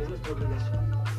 es nuestra obligación.